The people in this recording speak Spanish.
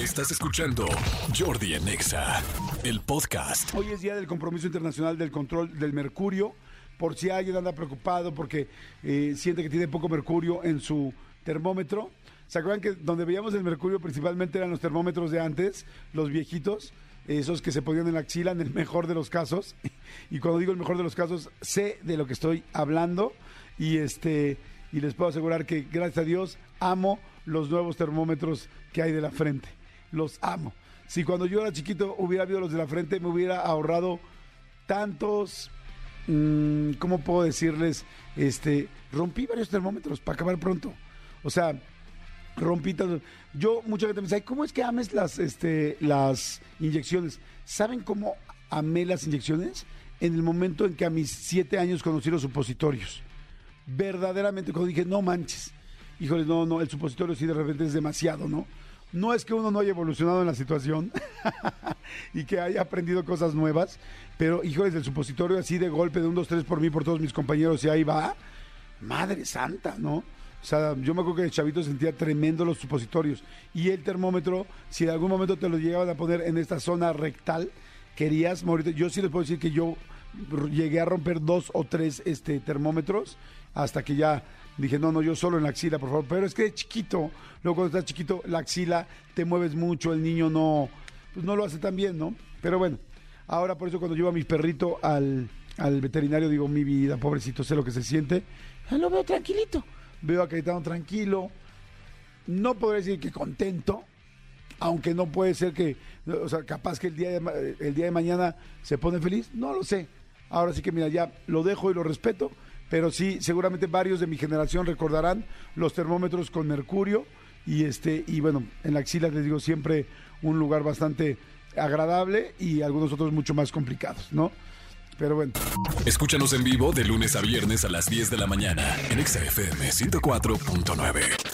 Estás escuchando Jordi en Exa, el podcast. Hoy es día del compromiso internacional del control del mercurio. Por si alguien anda preocupado porque eh, siente que tiene poco mercurio en su termómetro. ¿Se acuerdan que donde veíamos el mercurio principalmente eran los termómetros de antes, los viejitos? Esos que se ponían en la axila en el mejor de los casos. Y cuando digo el mejor de los casos, sé de lo que estoy hablando. Y este y les puedo asegurar que gracias a Dios amo los nuevos termómetros que hay de la frente. Los amo. Si cuando yo era chiquito hubiera habido los de la frente, me hubiera ahorrado tantos, mm, ¿cómo puedo decirles? Este, rompí varios termómetros para acabar pronto. O sea, rompí tantos. Yo, mucha gente me dice, "Ay, ¿cómo es que ames las, este, las inyecciones? ¿Saben cómo amé las inyecciones? En el momento en que a mis siete años conocí los supositorios verdaderamente cuando dije, no manches, híjoles, no, no, el supositorio sí de repente es demasiado, ¿no? No es que uno no haya evolucionado en la situación y que haya aprendido cosas nuevas, pero híjoles, el supositorio así de golpe de un, dos, tres por mí, por todos mis compañeros y ahí va, madre santa, ¿no? O sea, yo me acuerdo que de chavito sentía tremendo los supositorios. Y el termómetro, si en algún momento te lo llegaban a poner en esta zona rectal, querías morirte. Yo sí les puedo decir que yo llegué a romper dos o tres este, termómetros hasta que ya dije, no, no, yo solo en la axila, por favor. Pero es que de chiquito, luego cuando estás chiquito, la axila te mueves mucho, el niño no, pues no lo hace tan bien, ¿no? Pero bueno, ahora por eso cuando llevo a mi perrito al, al veterinario digo, mi vida, pobrecito, sé lo que se siente. Lo veo tranquilito. Veo a Caetano tranquilo. No podré decir que contento, aunque no puede ser que, o sea, capaz que el día de, el día de mañana se pone feliz, no lo sé. Ahora sí que mira, ya lo dejo y lo respeto, pero sí, seguramente varios de mi generación recordarán los termómetros con mercurio y este y bueno, en la axila les digo siempre un lugar bastante agradable y algunos otros mucho más complicados, ¿no? Pero bueno. Escúchanos en vivo de lunes a viernes a las 10 de la mañana en Exa FM 104.9.